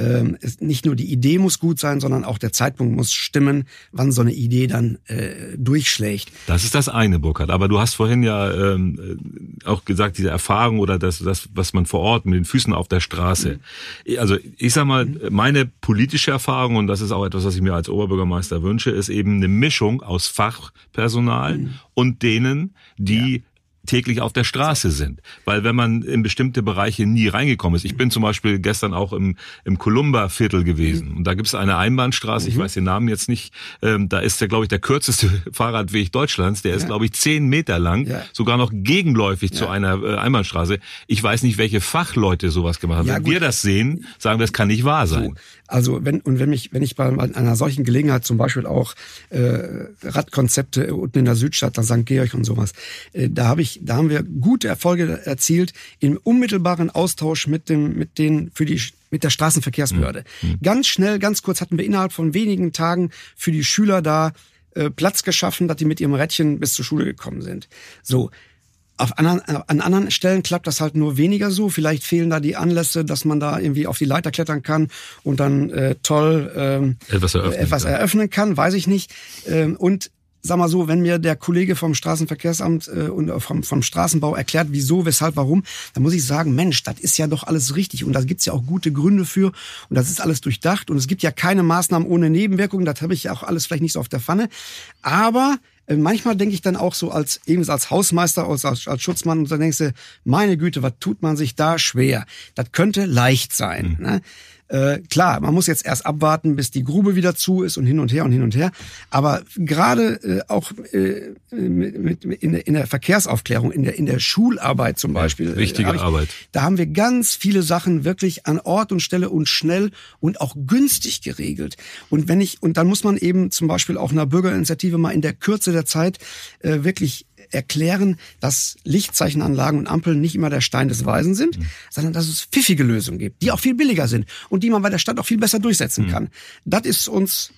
ähm, nicht nur die Idee muss gut sein, sondern auch der Zeitpunkt muss stimmen, wann so eine Idee dann äh, durchschlägt. Das ist das eine, Burkhard. Aber du hast vorhin ja ähm, auch gesagt, diese Erfahrung oder das, das, was man vor Ort mit den Füßen auf der Straße. Mhm. Also ich sag mal, meine politische Erfahrung, und das ist auch etwas, was ich mir als Oberbürgermeister wünsche, ist eben eine Mischung aus Fachpersonal mhm. und denen, die ja täglich auf der Straße sind. Weil wenn man in bestimmte Bereiche nie reingekommen ist, ich bin zum Beispiel gestern auch im, im Columba-Viertel gewesen mhm. und da gibt es eine Einbahnstraße, ich mhm. weiß den Namen jetzt nicht, ähm, da ist der, glaube ich, der kürzeste Fahrradweg Deutschlands, der ist, ja. glaube ich, zehn Meter lang, ja. sogar noch gegenläufig ja. zu einer äh, Einbahnstraße. Ich weiß nicht, welche Fachleute sowas gemacht haben. wenn gut. wir das sehen, sagen wir, das kann nicht wahr sein. So. Also wenn und wenn mich, wenn ich bei einer solchen Gelegenheit zum Beispiel auch äh, Radkonzepte unten in der Südstadt, da St. Georg und sowas, äh, da habe ich, da haben wir gute Erfolge erzielt im unmittelbaren Austausch mit dem, mit den für die mit der Straßenverkehrsbehörde. Mhm. Ganz schnell, ganz kurz hatten wir innerhalb von wenigen Tagen für die Schüler da äh, Platz geschaffen, dass die mit ihrem Rädchen bis zur Schule gekommen sind. So, auf anderen, äh, an anderen Stellen klappt das halt nur weniger so. Vielleicht fehlen da die Anlässe, dass man da irgendwie auf die Leiter klettern kann und dann äh, toll ähm, etwas, eröffnen, etwas kann. eröffnen kann, weiß ich nicht. Ähm, und sag mal so, wenn mir der Kollege vom Straßenverkehrsamt äh, und vom, vom Straßenbau erklärt, wieso, weshalb, warum, dann muss ich sagen, Mensch, das ist ja doch alles richtig und da gibt's ja auch gute Gründe für und das ist alles durchdacht und es gibt ja keine Maßnahmen ohne Nebenwirkungen, das habe ich ja auch alles vielleicht nicht so auf der Pfanne. Aber äh, manchmal denke ich dann auch so als eben als Hausmeister, als, als, als Schutzmann, und dann denkst du, meine Güte, was tut man sich da schwer? Das könnte leicht sein. Mhm. Ne? Äh, klar, man muss jetzt erst abwarten, bis die Grube wieder zu ist und hin und her und hin und her. Aber gerade äh, auch äh, mit, mit, in, in der Verkehrsaufklärung, in der, in der Schularbeit zum Beispiel. Ja, wichtige ich, Arbeit. Da haben wir ganz viele Sachen wirklich an Ort und Stelle und schnell und auch günstig geregelt. Und wenn ich, und dann muss man eben zum Beispiel auch einer Bürgerinitiative mal in der Kürze der Zeit äh, wirklich erklären, dass Lichtzeichenanlagen und Ampeln nicht immer der Stein des Weisen sind, mhm. sondern dass es pfiffige Lösungen gibt, die auch viel billiger sind und die man bei der Stadt auch viel besser durchsetzen mhm. kann. Das ist uns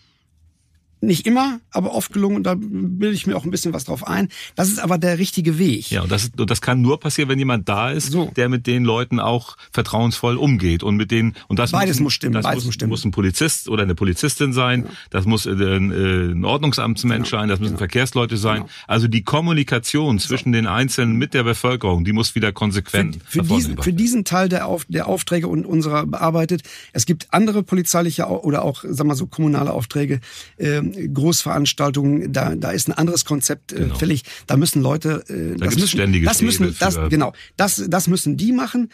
nicht immer, aber oft gelungen und da bilde ich mir auch ein bisschen was drauf ein. Das ist aber der richtige Weg. Ja, und das, und das kann nur passieren, wenn jemand da ist, so. der mit den Leuten auch vertrauensvoll umgeht und mit denen und das beides muss, muss stimmen. Das beides muss, stimmen. muss ein Polizist oder eine Polizistin sein. Genau. Das muss äh, ein, äh, ein Ordnungsamtsmensch genau. sein. Das müssen genau. Verkehrsleute sein. Genau. Also die Kommunikation zwischen so. den Einzelnen mit der Bevölkerung, die muss wieder konsequent für, für diesen für diesen Teil der, Auf, der Aufträge und unserer bearbeitet. Es gibt andere polizeiliche oder auch, sagen wir so, kommunale Aufträge. Ähm, Großveranstaltungen, da, da ist ein anderes Konzept äh, genau. fällig. Da müssen Leute, äh, da das müssen, ständige das müssen, das, genau, das, das müssen die machen.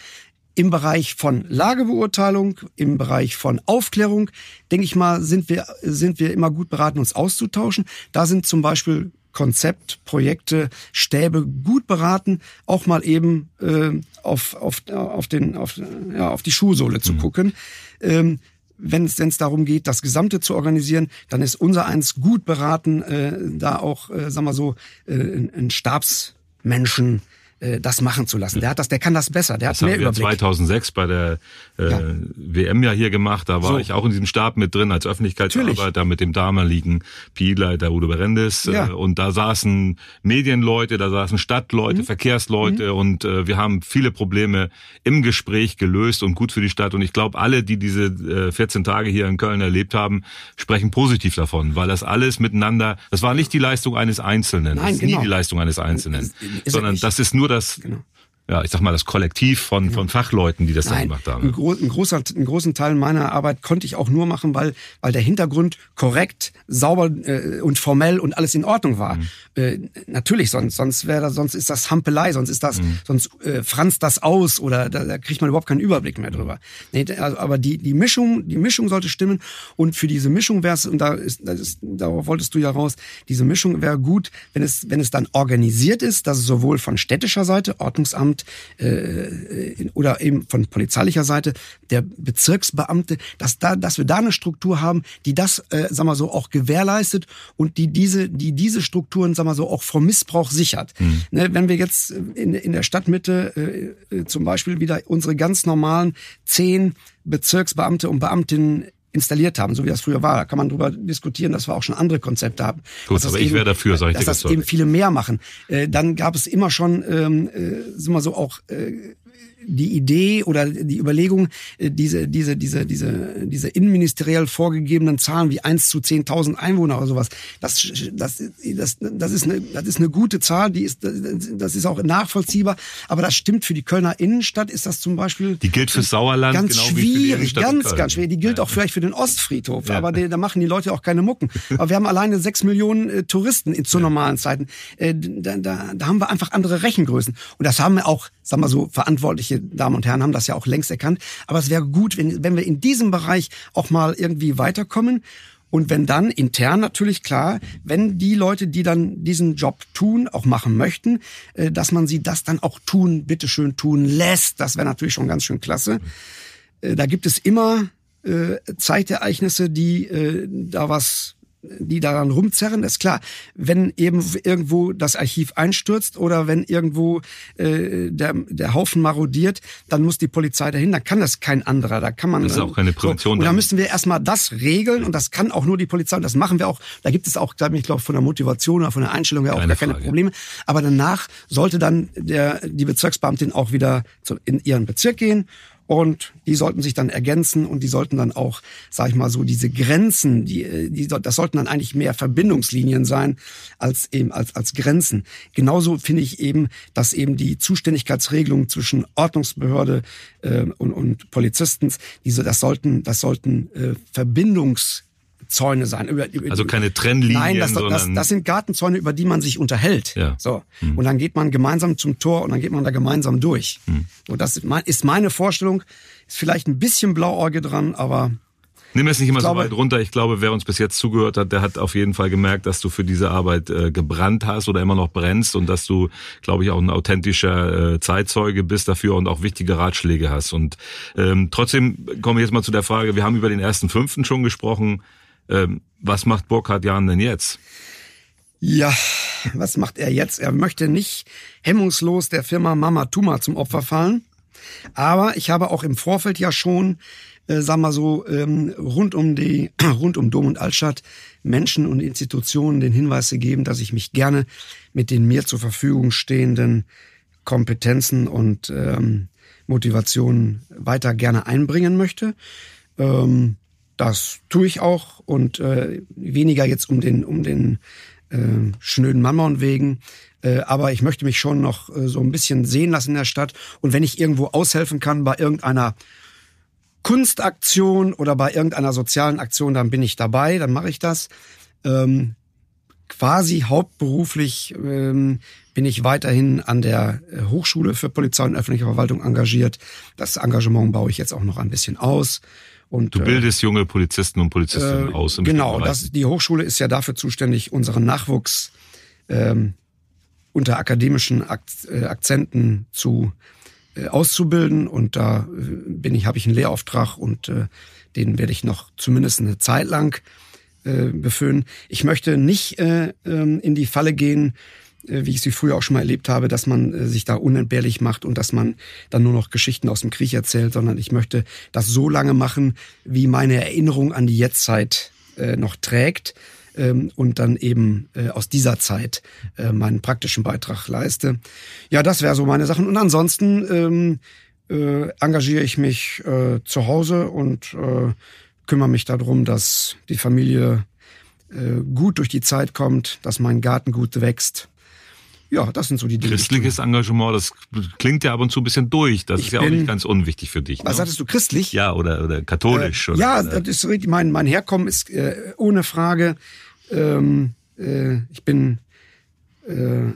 Im Bereich von Lagebeurteilung, im Bereich von Aufklärung, denke ich mal, sind wir, sind wir immer gut beraten, uns auszutauschen. Da sind zum Beispiel Konzept, Projekte, Stäbe gut beraten, auch mal eben äh, auf, auf, auf, den, auf, ja, auf die Schuhsohle zu mhm. gucken. Ähm, wenn es darum geht, das Gesamte zu organisieren, dann ist unser eins gut beraten, äh, da auch, äh, sagen wir so, äh, ein Stabsmenschen äh, das machen zu lassen. Der hat das, der kann das besser, der das hat mehr haben wir Überblick. 2006 bei der äh, ja. WM ja hier gemacht, da war so. ich auch in diesem Stab mit drin als Öffentlichkeitsarbeiter mit dem damaligen PI-Leiter Udo Berendes ja. äh, und da saßen Medienleute, da saßen Stadtleute, mhm. Verkehrsleute mhm. und äh, wir haben viele Probleme im Gespräch gelöst und gut für die Stadt und ich glaube, alle, die diese äh, 14 Tage hier in Köln erlebt haben, sprechen positiv davon, weil das alles miteinander, das war nicht die Leistung eines Einzelnen, Nein, das ist genau. nie die Leistung eines Einzelnen, ist, ist sondern das ist nur das genau ja, ich sag mal, das Kollektiv von, genau. von Fachleuten, die das Nein, dann gemacht haben. Ein, gro ein großer, einen großen Teil meiner Arbeit konnte ich auch nur machen, weil, weil der Hintergrund korrekt, sauber äh, und formell und alles in Ordnung war. Mhm. Äh, natürlich, sonst, sonst wäre das, sonst ist das Hampelei, sonst ist das, mhm. sonst äh, franzt das aus oder da, da kriegt man überhaupt keinen Überblick mehr drüber. Nee, also, aber die, die Mischung, die Mischung sollte stimmen und für diese Mischung wäre es, und da ist, das ist, darauf wolltest du ja raus, diese Mischung wäre gut, wenn es, wenn es dann organisiert ist, dass es sowohl von städtischer Seite, Ordnungsamt, und äh, oder eben von polizeilicher Seite der Bezirksbeamte, dass da, dass wir da eine Struktur haben, die das, äh, sag mal so, auch gewährleistet und die diese, die diese Strukturen, sag mal so, auch vor Missbrauch sichert. Mhm. Ne, wenn wir jetzt in, in der Stadtmitte äh, äh zum Beispiel wieder unsere ganz normalen zehn Bezirksbeamte und Beamtinnen installiert haben, so wie das früher war. Da kann man drüber diskutieren, dass wir auch schon andere Konzepte haben. Gut, aber ich wäre dafür, sag ich dass dir das eben viele mehr machen. Äh, dann gab es immer schon, ähm, äh, sind wir so auch äh, die Idee oder die Überlegung, äh, diese, diese, diese, diese, diese innenministeriell vorgegebenen Zahlen wie eins zu zehntausend Einwohner oder sowas, das, das, das, das, ist eine, das ist eine gute Zahl, die ist, das ist auch nachvollziehbar, aber das stimmt für die Kölner Innenstadt, ist das zum Beispiel. Die gilt für Sauerland ganz genau schwierig, ganz, ganz schwierig. Die gilt auch vielleicht für den Ostfriedhof, ja. aber da machen die Leute auch keine Mucken. Aber wir haben alleine sechs Millionen äh, Touristen in, zu normalen Zeiten. Äh, da, da, da haben wir einfach andere Rechengrößen. Und das haben wir auch, sagen wir so, verantwortliche Damen und Herren haben das ja auch längst erkannt. Aber es wäre gut, wenn, wenn wir in diesem Bereich auch mal irgendwie weiterkommen. Und wenn dann intern natürlich klar, wenn die Leute, die dann diesen Job tun, auch machen möchten, äh, dass man sie das dann auch tun, bitteschön tun lässt, das wäre natürlich schon ganz schön klasse. Äh, da gibt es immer äh, Zeitereignisse, die da was die daran rumzerren, ist klar. Wenn eben irgendwo das Archiv einstürzt oder wenn irgendwo äh, der, der Haufen marodiert, dann muss die Polizei dahin, dann kann das kein anderer. Da kann man. Das ist auch keine Prävention. So, und da müssen wir erstmal das regeln und das kann auch nur die Polizei und das machen wir auch. Da gibt es auch, ich glaube, von der Motivation oder von der Einstellung her auch keine gar keine Frage. Probleme. Aber danach sollte dann der, die Bezirksbeamtin auch wieder zu, in ihren Bezirk gehen und die sollten sich dann ergänzen und die sollten dann auch, sag ich mal so, diese Grenzen, die, die das sollten dann eigentlich mehr Verbindungslinien sein als eben als als Grenzen. Genauso finde ich eben, dass eben die Zuständigkeitsregelungen zwischen Ordnungsbehörde äh, und, und Polizisten, diese, das sollten das sollten äh, Verbindungs Zäune sein. Über, über, also keine Trennlinien. Nein, das, das, das sind Gartenzäune, über die man sich unterhält. Ja. So. Hm. Und dann geht man gemeinsam zum Tor und dann geht man da gemeinsam durch. Hm. Und das ist meine Vorstellung. Ist vielleicht ein bisschen Blauäuge dran, aber Nimm es nicht immer glaube, so weit runter. Ich glaube, wer uns bis jetzt zugehört hat, der hat auf jeden Fall gemerkt, dass du für diese Arbeit äh, gebrannt hast oder immer noch brennst und dass du, glaube ich, auch ein authentischer äh, Zeitzeuge bist dafür und auch wichtige Ratschläge hast. Und ähm, trotzdem kommen wir jetzt mal zu der Frage, wir haben über den ersten Fünften schon gesprochen. Ähm, was macht Burkhard Jahn denn jetzt? Ja, was macht er jetzt? Er möchte nicht hemmungslos der Firma Mama Tuma zum Opfer fallen. Aber ich habe auch im Vorfeld ja schon, äh, sag mal so, ähm, rund um die, rund um Dom und Altstadt Menschen und Institutionen den Hinweis gegeben, dass ich mich gerne mit den mir zur Verfügung stehenden Kompetenzen und ähm, Motivationen weiter gerne einbringen möchte. Ähm, das tue ich auch und äh, weniger jetzt um den um den äh, schnöden Mammon wegen. Äh, aber ich möchte mich schon noch äh, so ein bisschen sehen lassen in der Stadt. Und wenn ich irgendwo aushelfen kann bei irgendeiner Kunstaktion oder bei irgendeiner sozialen Aktion, dann bin ich dabei, dann mache ich das. Ähm, quasi hauptberuflich ähm, bin ich weiterhin an der äh, Hochschule für Polizei und öffentliche Verwaltung engagiert. Das Engagement baue ich jetzt auch noch ein bisschen aus. Und, du bildest äh, junge Polizisten und Polizistinnen äh, aus. Im genau, das, die Hochschule ist ja dafür zuständig, unseren Nachwuchs ähm, unter akademischen äh, Akzenten zu äh, auszubilden. Und da äh, bin ich, habe ich einen Lehrauftrag und äh, den werde ich noch zumindest eine Zeit lang äh, befüllen. Ich möchte nicht äh, ähm, in die Falle gehen, wie ich sie früher auch schon mal erlebt habe, dass man äh, sich da unentbehrlich macht und dass man dann nur noch Geschichten aus dem Krieg erzählt, sondern ich möchte das so lange machen, wie meine Erinnerung an die Jetztzeit äh, noch trägt ähm, und dann eben äh, aus dieser Zeit äh, meinen praktischen Beitrag leiste. Ja, das wäre so meine Sachen. Und ansonsten ähm, äh, engagiere ich mich äh, zu Hause und äh, kümmere mich darum, dass die Familie äh, gut durch die Zeit kommt, dass mein Garten gut wächst. Ja, das sind so die Dinge. Christliches Engagement, das klingt ja ab und zu ein bisschen durch. Das ich ist ja auch nicht ganz unwichtig für dich. Was ne? sagtest du, christlich? Ja, oder, oder katholisch. Äh, oder, ja, das ist richtig. Mein, mein Herkommen ist äh, ohne Frage. Ähm, äh, ich bin äh,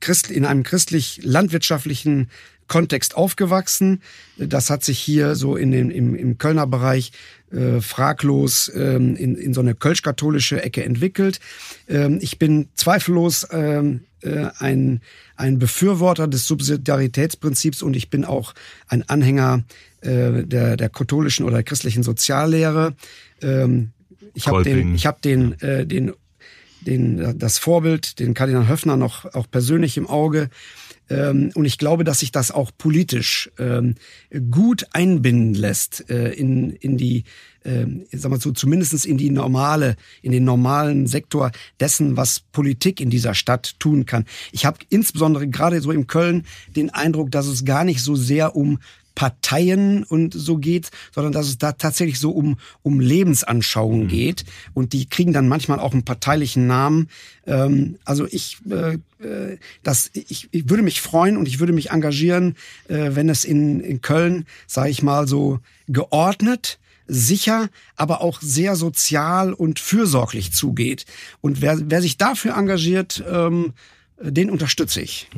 Christ, in einem christlich-landwirtschaftlichen Kontext aufgewachsen. Das hat sich hier so in den, im, im Kölner Bereich äh, fraglos ähm, in, in so eine kölsch-katholische Ecke entwickelt. Ähm, ich bin zweifellos ähm, äh, ein, ein Befürworter des Subsidiaritätsprinzips und ich bin auch ein Anhänger äh, der, der katholischen oder christlichen Soziallehre. Ähm, ich habe den, ich hab den, äh, den, den, das Vorbild, den Kardinal Höffner noch auch persönlich im Auge. Ähm, und ich glaube, dass sich das auch politisch ähm, gut einbinden lässt äh, in, in die, äh, sag mal so, zumindestens in die normale, in den normalen Sektor dessen, was Politik in dieser Stadt tun kann. Ich habe insbesondere gerade so in Köln den Eindruck, dass es gar nicht so sehr um Parteien und so geht, sondern dass es da tatsächlich so um, um Lebensanschauungen mhm. geht. Und die kriegen dann manchmal auch einen parteilichen Namen. Ähm, also ich, äh, äh, das, ich, ich würde mich freuen und ich würde mich engagieren, äh, wenn es in, in Köln, sage ich mal, so geordnet, sicher, aber auch sehr sozial und fürsorglich zugeht. Und wer, wer sich dafür engagiert, ähm, den unterstütze ich.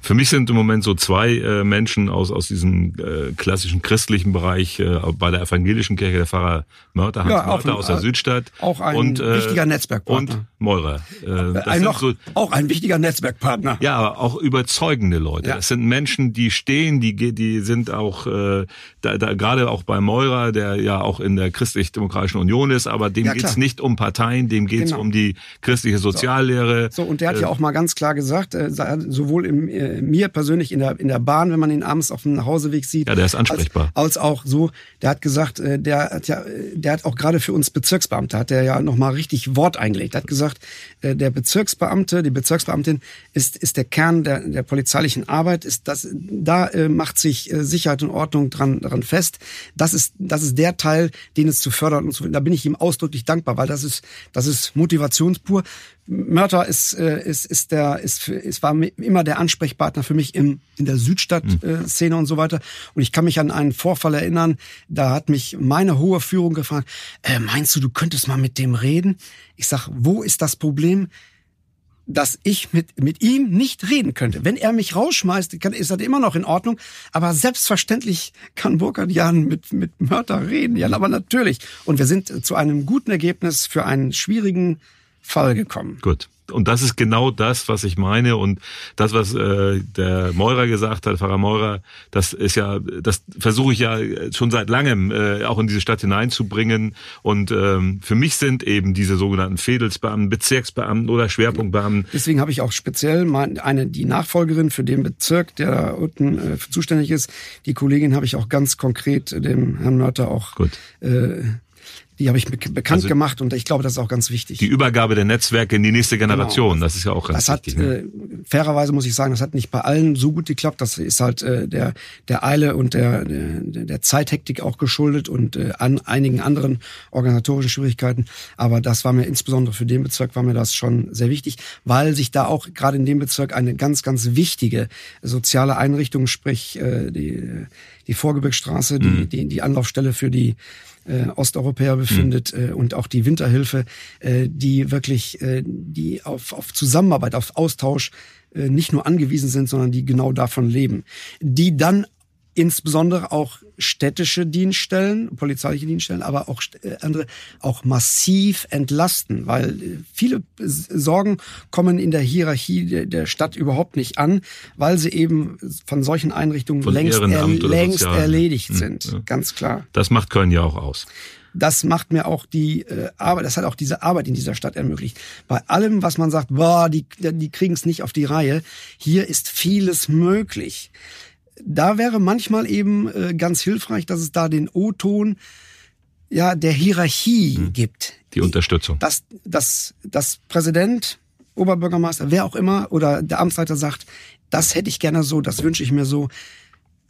Für mich sind im Moment so zwei äh, Menschen aus, aus diesem äh, klassischen christlichen Bereich äh, bei der evangelischen Kirche, der Pfarrer Mörter, Hans ja, Mörter aus der Südstadt. Auch ein und, äh, wichtiger Netzwerkpartner. Und Meurer. Äh, ein noch, so, auch ein wichtiger Netzwerkpartner. Ja, aber auch überzeugende Leute. Ja. Es sind Menschen, die stehen, die, die sind auch, äh, da, da, gerade auch bei Meurer, der ja auch in der christlich-demokratischen Union ist, aber dem ja, geht's nicht um Parteien, dem geht's genau. um die christliche Soziallehre. So, so und der hat ja äh, auch mal ganz klar gesagt, äh, sowohl im, äh, mir persönlich in der, in der Bahn, wenn man ihn abends auf dem Nachhauseweg sieht. Ja, der ist ansprechbar. Als, als auch so, der hat gesagt, äh, der hat ja, der hat auch gerade für uns Bezirksbeamte, hat der ja nochmal richtig Wort eingelegt. Er hat gesagt, äh, der Bezirksbeamte, die Bezirksbeamtin ist, ist der Kern der, der polizeilichen Arbeit, ist das, da äh, macht sich äh, Sicherheit und Ordnung dran, dran fest. Das ist, das ist der Teil, den es zu fördern und zu, da bin ich ihm ausdrücklich dankbar, weil das ist, das ist Motivationspur. Mörter ist, äh, ist, ist der, ist, ist, war immer der Ansprechpartner für mich im, in der Südstadt-Szene mhm. und so weiter. Und ich kann mich an einen Vorfall erinnern, da hat mich meine hohe Führung gefragt, äh, meinst du, du könntest mal mit dem reden? Ich sag, wo ist das Problem? Dass ich mit, mit ihm nicht reden könnte. Wenn er mich rausschmeißt, kann, ist das immer noch in Ordnung. Aber selbstverständlich kann Burkhard Jan mit, mit Mörder reden. Ja, aber natürlich. Und wir sind zu einem guten Ergebnis für einen schwierigen Fall gekommen. Gut. Und das ist genau das, was ich meine. Und das, was äh, der Meurer gesagt hat, Pfarrer Meurer, das ist ja, das versuche ich ja schon seit langem äh, auch in diese Stadt hineinzubringen. Und ähm, für mich sind eben diese sogenannten Fädelsbeamten, Bezirksbeamten oder Schwerpunktbeamten. Deswegen habe ich auch speziell mal eine die Nachfolgerin für den Bezirk, der da unten äh, zuständig ist. Die Kollegin habe ich auch ganz konkret dem Herrn Mörter auch Gut. Äh, die habe ich bekannt also gemacht und ich glaube, das ist auch ganz wichtig. Die Übergabe der Netzwerke in die nächste genau. Generation, genau. das ist ja auch ganz das wichtig. Hat, ne? äh, fairerweise muss ich sagen, das hat nicht bei allen so gut geklappt. Das ist halt äh, der der Eile und der der, der Zeithektik auch geschuldet und äh, an einigen anderen organisatorischen Schwierigkeiten. Aber das war mir insbesondere für den Bezirk war mir das schon sehr wichtig, weil sich da auch gerade in dem Bezirk eine ganz ganz wichtige soziale Einrichtung, sprich äh, die die Vorgebirgsstraße, die, mhm. die die Anlaufstelle für die äh, Osteuropäer befindet mhm. äh, und auch die Winterhilfe, äh, die wirklich äh, die auf, auf Zusammenarbeit, auf Austausch äh, nicht nur angewiesen sind, sondern die genau davon leben, die dann insbesondere auch städtische Dienststellen, polizeiliche Dienststellen, aber auch äh, andere auch massiv entlasten, weil äh, viele Sorgen kommen in der Hierarchie der Stadt überhaupt nicht an, weil sie eben von solchen Einrichtungen von längst, er, längst erledigt hm, sind. Ja. Ganz klar. Das macht Köln ja auch aus das macht mir auch die äh, Arbeit, das hat auch diese Arbeit in dieser Stadt ermöglicht. Bei allem, was man sagt, boah, die, die kriegen es nicht auf die Reihe, hier ist vieles möglich. Da wäre manchmal eben äh, ganz hilfreich, dass es da den O-Ton ja der Hierarchie hm. gibt. Die Unterstützung. Dass, dass, dass Präsident, Oberbürgermeister, wer auch immer oder der Amtsleiter sagt, das hätte ich gerne so, das wünsche ich mir so.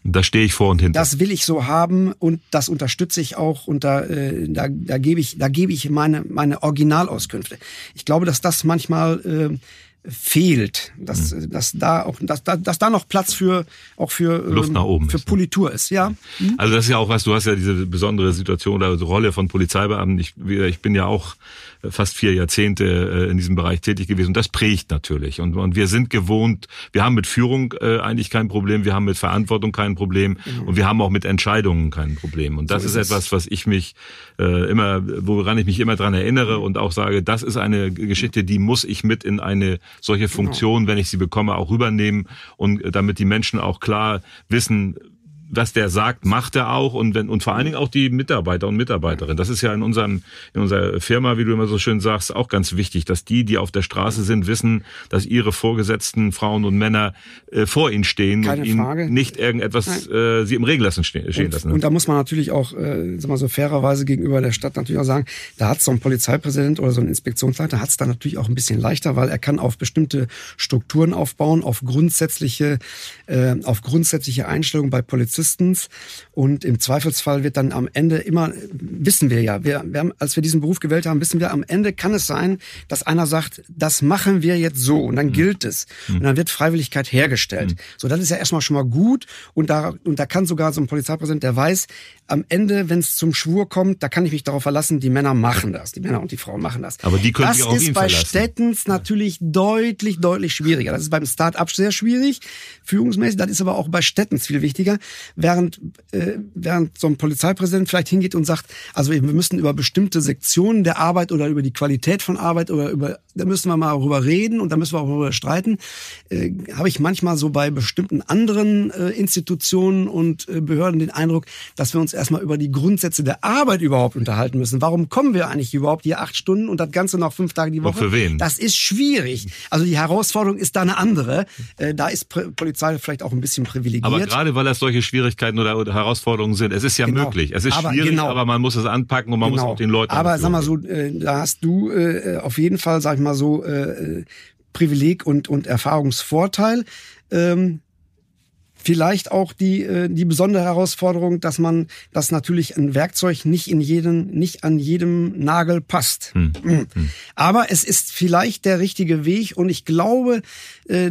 Da stehe ich vor und hinter. Das will ich so haben und das unterstütze ich auch und da, äh, da, da gebe ich, da gebe ich meine, meine Originalauskünfte. Ich glaube, dass das manchmal äh, fehlt, dass, mhm. dass da auch, dass, dass da noch Platz für auch für Luft ähm, nach oben für ist, ne? Politur ne? ist, ja. Mhm. Also das ist ja auch was. Du hast ja diese besondere Situation oder Rolle von Polizeibeamten. Ich, ich bin ja auch fast vier Jahrzehnte äh, in diesem Bereich tätig gewesen. Und das prägt natürlich. Und, und wir sind gewohnt, wir haben mit Führung äh, eigentlich kein Problem, wir haben mit Verantwortung kein Problem mhm. und wir haben auch mit Entscheidungen kein Problem. Und das so ist, ist etwas, was ich mich äh, immer, woran ich mich immer dran erinnere und auch sage, das ist eine Geschichte, die muss ich mit in eine solche genau. Funktion, wenn ich sie bekomme, auch rübernehmen und damit die Menschen auch klar wissen, was der sagt, macht er auch und wenn und vor allen Dingen auch die Mitarbeiter und Mitarbeiterinnen. Das ist ja in unserem in unserer Firma, wie du immer so schön sagst, auch ganz wichtig, dass die, die auf der Straße sind, wissen, dass ihre Vorgesetzten Frauen und Männer äh, vor ihnen stehen Keine und ihnen Frage. nicht irgendetwas äh, sie im Regen lassen stehen, stehen und, lassen. Und da muss man natürlich auch, äh, sag mal so fairerweise gegenüber der Stadt natürlich auch sagen, da hat so ein Polizeipräsident oder so ein Inspektionsleiter hat es da natürlich auch ein bisschen leichter, weil er kann auf bestimmte Strukturen aufbauen, auf grundsätzliche äh, auf grundsätzliche Einstellungen bei Polizisten und im Zweifelsfall wird dann am Ende immer, wissen wir ja, wir, wir haben, als wir diesen Beruf gewählt haben, wissen wir, am Ende kann es sein, dass einer sagt, das machen wir jetzt so und dann mhm. gilt es. Mhm. Und dann wird Freiwilligkeit hergestellt. Mhm. So, das ist ja erstmal schon mal gut und da, und da kann sogar so ein Polizeipräsident, der weiß, am Ende, wenn es zum Schwur kommt, da kann ich mich darauf verlassen, die Männer machen das, die Männer und die Frauen machen das. Aber die können das auch ist bei verlassen. Städtens natürlich deutlich, deutlich schwieriger. Das ist beim Start-up sehr schwierig, führungsmäßig, das ist aber auch bei Städtens viel wichtiger. Während äh, während so ein Polizeipräsident vielleicht hingeht und sagt, also wir müssen über bestimmte Sektionen der Arbeit oder über die Qualität von Arbeit oder über, da müssen wir mal darüber reden und da müssen wir auch darüber streiten, äh, habe ich manchmal so bei bestimmten anderen äh, Institutionen und äh, Behörden den Eindruck, dass wir uns erstmal über die Grundsätze der Arbeit überhaupt unterhalten müssen. Warum kommen wir eigentlich überhaupt hier acht Stunden und das Ganze noch fünf Tage die Woche? Und für wen? Das ist schwierig. Also die Herausforderung ist da eine andere. Äh, da ist Polizei vielleicht auch ein bisschen privilegiert. Aber gerade weil das solche Schwierigkeiten oder, oder Herausforderungen sind. Es ist ja genau. möglich. Es ist aber, schwierig, genau. aber man muss es anpacken und man genau. muss auch den Leuten. Aber sag mal so, äh, da hast du äh, auf jeden Fall, sag ich mal so, äh, Privileg und, und Erfahrungsvorteil. Ähm, Vielleicht auch die, äh, die besondere Herausforderung, dass man, dass natürlich ein Werkzeug nicht in jedem, nicht an jedem Nagel passt. Hm. Hm. hm. Aber es ist vielleicht der richtige Weg und ich glaube,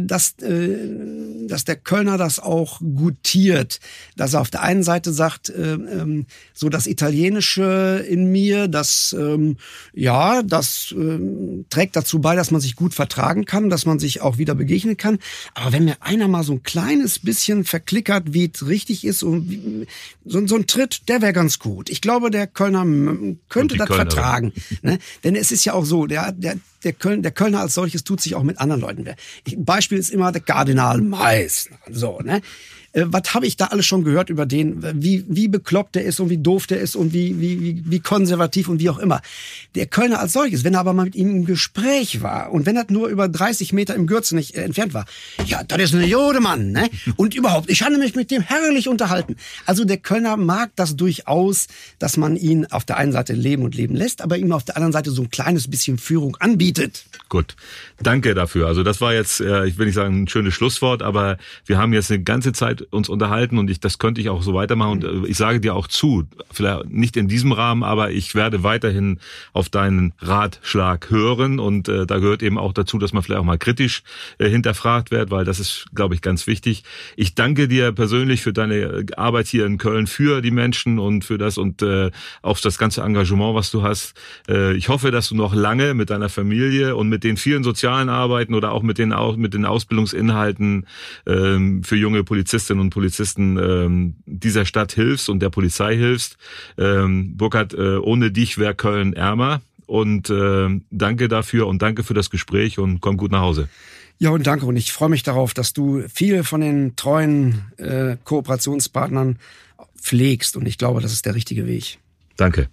dass, äh, dass der Kölner das auch gutiert, dass er auf der einen Seite sagt, äh, ähm, so das Italienische in mir, das, ähm, ja, das äh, trägt dazu bei, dass man sich gut vertragen kann, dass man sich auch wieder begegnen kann. Aber wenn mir einer mal so ein kleines bisschen verklickert, wie es richtig ist und so ein Tritt, der wäre ganz gut. Ich glaube, der Kölner könnte das Kölnerin. vertragen. Ne? Denn es ist ja auch so, der, der, der, Köln, der Kölner als solches tut sich auch mit anderen Leuten. Beispiel ist immer der Kardinal Meißner. So, ne? Äh, was habe ich da alles schon gehört über den, wie, wie bekloppt der ist und wie doof der ist und wie, wie, wie, wie konservativ und wie auch immer. Der Kölner als solches, wenn er aber mal mit ihm im Gespräch war und wenn er nur über 30 Meter im Gürzen nicht äh, entfernt war, ja, das ist ein Jodemann, ne? Und überhaupt, ich habe mich mit dem herrlich unterhalten. Also der Kölner mag das durchaus, dass man ihn auf der einen Seite leben und leben lässt, aber ihm auf der anderen Seite so ein kleines bisschen Führung anbietet. Gut, danke dafür. Also das war jetzt, äh, ich will nicht sagen ein schönes Schlusswort, aber wir haben jetzt eine ganze Zeit uns unterhalten und ich, das könnte ich auch so weitermachen. Und äh, ich sage dir auch zu, vielleicht nicht in diesem Rahmen, aber ich werde weiterhin auf deinen Ratschlag hören und äh, da gehört eben auch dazu, dass man vielleicht auch mal kritisch äh, hinterfragt wird, weil das ist, glaube ich, ganz wichtig. Ich danke dir persönlich für deine äh, Arbeit hier in Köln, für die Menschen und für das und äh, auch das ganze Engagement, was du hast. Äh, ich hoffe, dass du noch lange mit deiner Familie und mit den vielen sozialen Arbeiten oder auch mit den, mit den Ausbildungsinhalten äh, für junge Polizisten Polizistinnen und Polizisten ähm, dieser Stadt hilfst und der Polizei hilfst. Ähm, Burkhard, äh, ohne dich wäre Köln ärmer. Und äh, danke dafür und danke für das Gespräch und komm gut nach Hause. Ja, und danke. Und ich freue mich darauf, dass du viele von den treuen äh, Kooperationspartnern pflegst. Und ich glaube, das ist der richtige Weg. Danke.